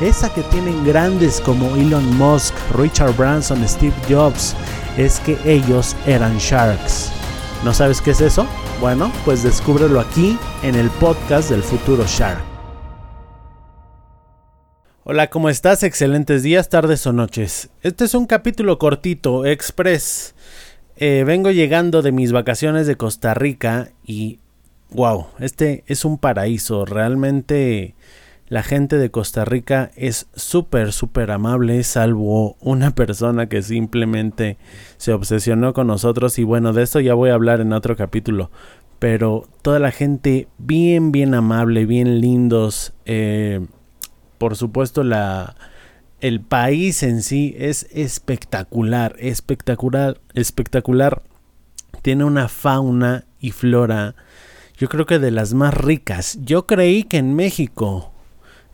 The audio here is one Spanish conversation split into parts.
esa que tienen grandes como Elon Musk, Richard Branson, Steve Jobs, es que ellos eran sharks. ¿No sabes qué es eso? Bueno, pues descúbrelo aquí en el podcast del futuro Shark. Hola, ¿cómo estás? Excelentes días, tardes o noches. Este es un capítulo cortito, express. Eh, vengo llegando de mis vacaciones de Costa Rica y wow, este es un paraíso. Realmente la gente de Costa Rica es súper, súper amable, salvo una persona que simplemente se obsesionó con nosotros y bueno, de esto ya voy a hablar en otro capítulo. Pero toda la gente bien, bien amable, bien lindos. Eh, por supuesto, la, el país en sí es espectacular, espectacular, espectacular. Tiene una fauna y flora, yo creo que de las más ricas. Yo creí que en México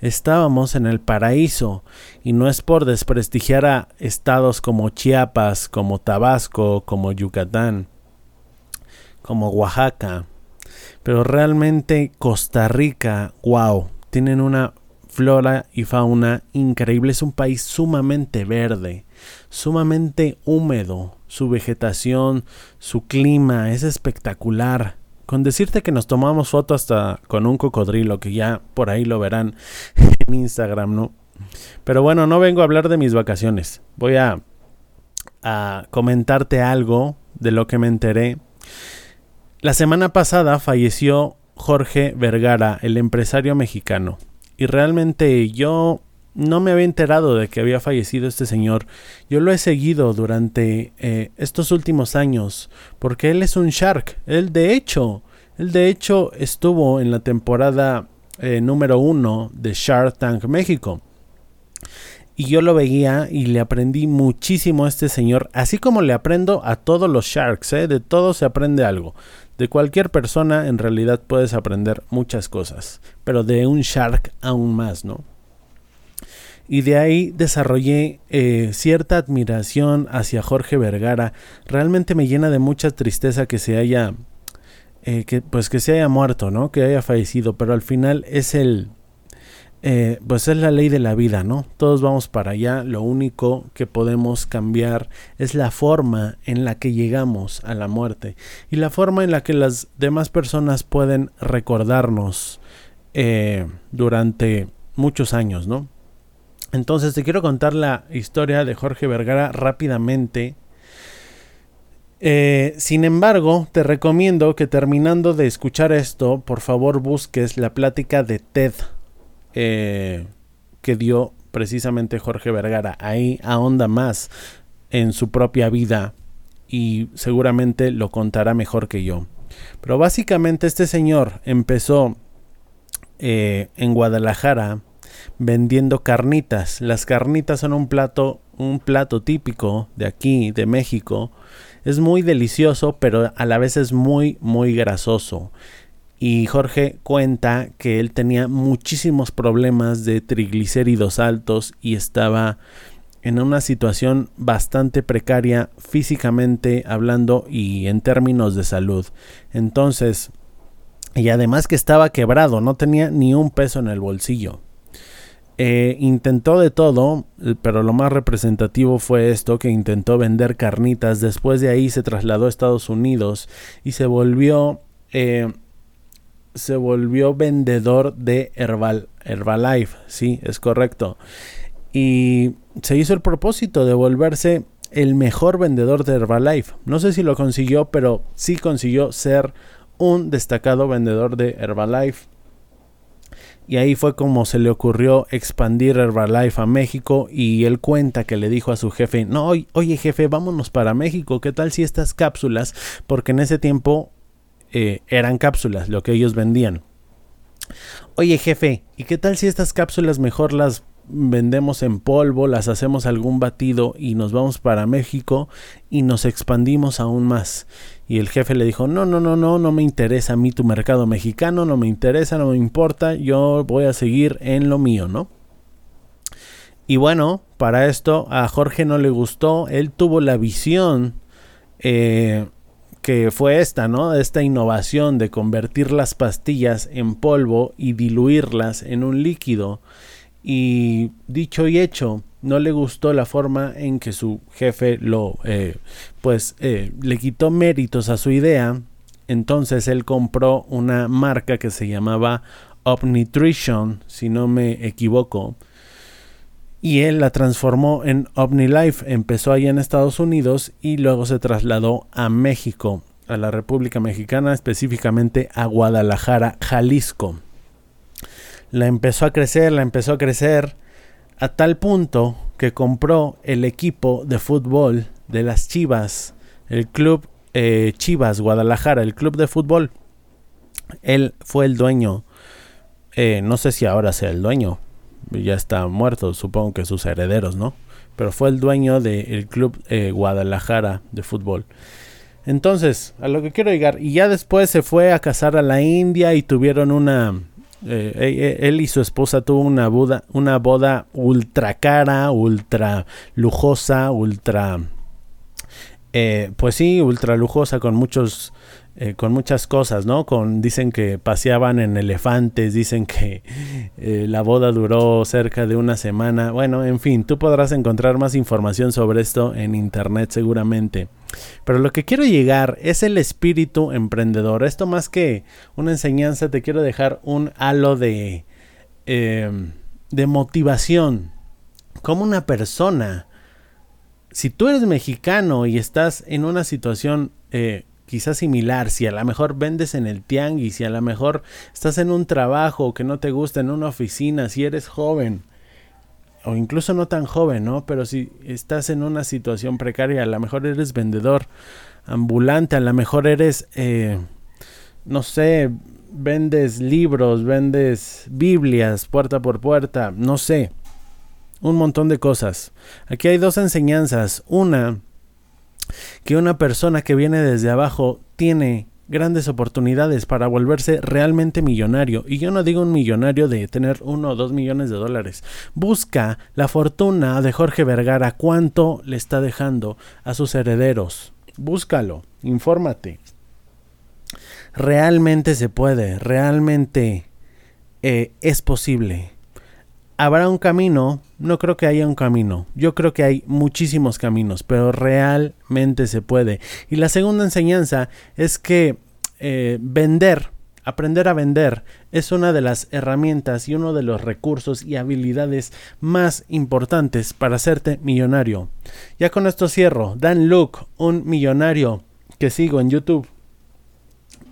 estábamos en el paraíso, y no es por desprestigiar a estados como Chiapas, como Tabasco, como Yucatán, como Oaxaca, pero realmente Costa Rica, wow, tienen una flora y fauna increíble, es un país sumamente verde, sumamente húmedo, su vegetación, su clima es espectacular con decirte que nos tomamos foto hasta con un cocodrilo, que ya por ahí lo verán en Instagram, ¿no? Pero bueno, no vengo a hablar de mis vacaciones. Voy a, a comentarte algo de lo que me enteré. La semana pasada falleció Jorge Vergara, el empresario mexicano. Y realmente yo no me había enterado de que había fallecido este señor. Yo lo he seguido durante eh, estos últimos años, porque él es un Shark. Él de hecho, él de hecho estuvo en la temporada eh, número uno de Shark Tank México. Y yo lo veía y le aprendí muchísimo a este señor, así como le aprendo a todos los Sharks, ¿eh? de todo se aprende algo. De cualquier persona en realidad puedes aprender muchas cosas, pero de un Shark aún más, ¿no? Y de ahí desarrollé eh, cierta admiración hacia Jorge Vergara. Realmente me llena de mucha tristeza que se haya, eh, que, pues que se haya muerto, ¿no? Que haya fallecido, pero al final es el, eh, pues es la ley de la vida, ¿no? Todos vamos para allá. Lo único que podemos cambiar es la forma en la que llegamos a la muerte y la forma en la que las demás personas pueden recordarnos durante muchos años, ¿no? Entonces te quiero contar la historia de Jorge Vergara rápidamente. Eh, sin embargo, te recomiendo que terminando de escuchar esto, por favor busques la plática de TED eh, que dio precisamente Jorge Vergara. Ahí ahonda más en su propia vida y seguramente lo contará mejor que yo. Pero básicamente este señor empezó eh, en Guadalajara vendiendo carnitas. Las carnitas son un plato, un plato típico de aquí, de México. Es muy delicioso, pero a la vez es muy, muy grasoso. Y Jorge cuenta que él tenía muchísimos problemas de triglicéridos altos y estaba en una situación bastante precaria físicamente hablando y en términos de salud. Entonces, y además que estaba quebrado, no tenía ni un peso en el bolsillo. Eh, intentó de todo, eh, pero lo más representativo fue esto, que intentó vender carnitas. Después de ahí se trasladó a Estados Unidos y se volvió, eh, se volvió vendedor de Herbal, Herbalife, sí, es correcto. y se hizo el propósito de volverse el mejor vendedor de Herbalife. No sé si lo consiguió, pero sí consiguió ser un destacado vendedor de Herbalife. Y ahí fue como se le ocurrió expandir Herbalife a México y él cuenta que le dijo a su jefe, no, oye jefe, vámonos para México, ¿qué tal si estas cápsulas? Porque en ese tiempo eh, eran cápsulas, lo que ellos vendían. Oye jefe, ¿y qué tal si estas cápsulas mejor las vendemos en polvo, las hacemos algún batido y nos vamos para México y nos expandimos aún más. Y el jefe le dijo, no, no, no, no, no me interesa a mí tu mercado mexicano, no me interesa, no me importa, yo voy a seguir en lo mío, ¿no? Y bueno, para esto a Jorge no le gustó, él tuvo la visión eh, que fue esta, ¿no? Esta innovación de convertir las pastillas en polvo y diluirlas en un líquido y dicho y hecho, no le gustó la forma en que su jefe lo, eh, pues, eh, le quitó méritos a su idea. Entonces él compró una marca que se llamaba Up Nutrition, si no me equivoco. Y él la transformó en OmniLife. Empezó allá en Estados Unidos y luego se trasladó a México, a la República Mexicana, específicamente a Guadalajara, Jalisco la empezó a crecer, la empezó a crecer a tal punto que compró el equipo de fútbol de las Chivas, el club eh, Chivas Guadalajara, el club de fútbol. Él fue el dueño, eh, no sé si ahora sea el dueño, ya está muerto, supongo que sus herederos, ¿no? Pero fue el dueño del club eh, Guadalajara de fútbol. Entonces, a lo que quiero llegar, y ya después se fue a casar a la India y tuvieron una, eh, eh, eh, él y su esposa tuvo una boda, una boda ultra cara, ultra lujosa, ultra... pues sí, ultra lujosa con muchos eh, con muchas cosas, ¿no? Con, dicen que paseaban en elefantes, dicen que eh, la boda duró cerca de una semana. Bueno, en fin, tú podrás encontrar más información sobre esto en internet seguramente. Pero lo que quiero llegar es el espíritu emprendedor. Esto más que una enseñanza, te quiero dejar un halo de, em, de motivación. Como una persona, si tú eres mexicano y estás en una situación eh, quizás similar, si a lo mejor vendes en el tianguis, si a lo mejor estás en un trabajo que no te gusta, en una oficina, si eres joven, o incluso no tan joven, ¿no? Pero si estás en una situación precaria, a lo mejor eres vendedor ambulante, a lo mejor eres, eh, no sé, vendes libros, vendes Biblias puerta por puerta, no sé, un montón de cosas. Aquí hay dos enseñanzas. Una, que una persona que viene desde abajo tiene grandes oportunidades para volverse realmente millonario. Y yo no digo un millonario de tener uno o dos millones de dólares. Busca la fortuna de Jorge Vergara, cuánto le está dejando a sus herederos. Búscalo, infórmate. Realmente se puede, realmente eh, es posible. ¿Habrá un camino? No creo que haya un camino. Yo creo que hay muchísimos caminos, pero realmente se puede. Y la segunda enseñanza es que eh, vender, aprender a vender, es una de las herramientas y uno de los recursos y habilidades más importantes para hacerte millonario. Ya con esto cierro. Dan Luke, un millonario que sigo en YouTube.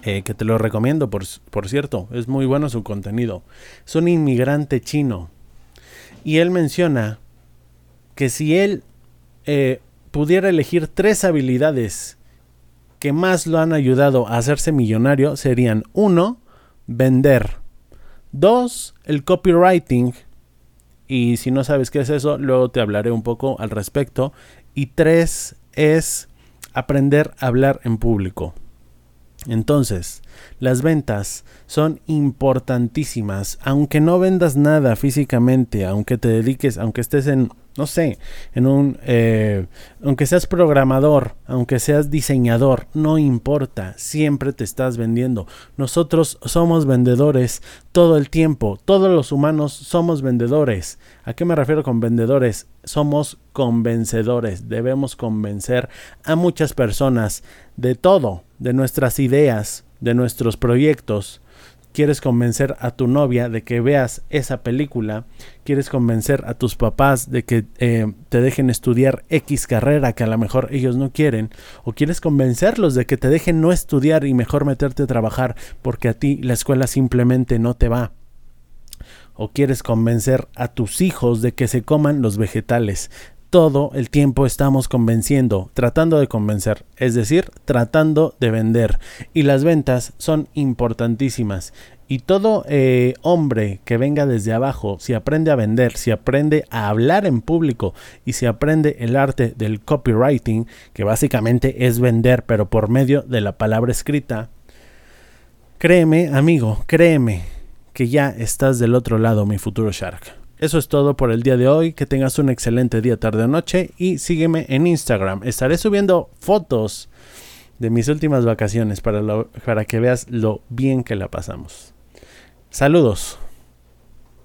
Eh, que te lo recomiendo, por, por cierto, es muy bueno su contenido. Es un inmigrante chino y él menciona que si él eh, pudiera elegir tres habilidades que más lo han ayudado a hacerse millonario, serían uno, vender. Dos, el copywriting. Y si no sabes qué es eso, luego te hablaré un poco al respecto. Y tres es aprender a hablar en público. Entonces, las ventas son importantísimas, aunque no vendas nada físicamente, aunque te dediques, aunque estés en, no sé, en un, eh, aunque seas programador, aunque seas diseñador, no importa, siempre te estás vendiendo. Nosotros somos vendedores todo el tiempo, todos los humanos somos vendedores. ¿A qué me refiero con vendedores? Somos convencedores, debemos convencer a muchas personas de todo, de nuestras ideas, de nuestros proyectos. quieres convencer a tu novia de que veas esa película, quieres convencer a tus papás de que eh, te dejen estudiar X carrera que a lo mejor ellos no quieren, o quieres convencerlos de que te dejen no estudiar y mejor meterte a trabajar porque a ti la escuela simplemente no te va o quieres convencer a tus hijos de que se coman los vegetales. Todo el tiempo estamos convenciendo, tratando de convencer, es decir, tratando de vender. Y las ventas son importantísimas. Y todo eh, hombre que venga desde abajo, si aprende a vender, si aprende a hablar en público y si aprende el arte del copywriting, que básicamente es vender pero por medio de la palabra escrita, créeme amigo, créeme, que ya estás del otro lado, mi futuro Shark. Eso es todo por el día de hoy. Que tengas un excelente día, tarde o noche. Y sígueme en Instagram. Estaré subiendo fotos de mis últimas vacaciones para, para que veas lo bien que la pasamos. Saludos.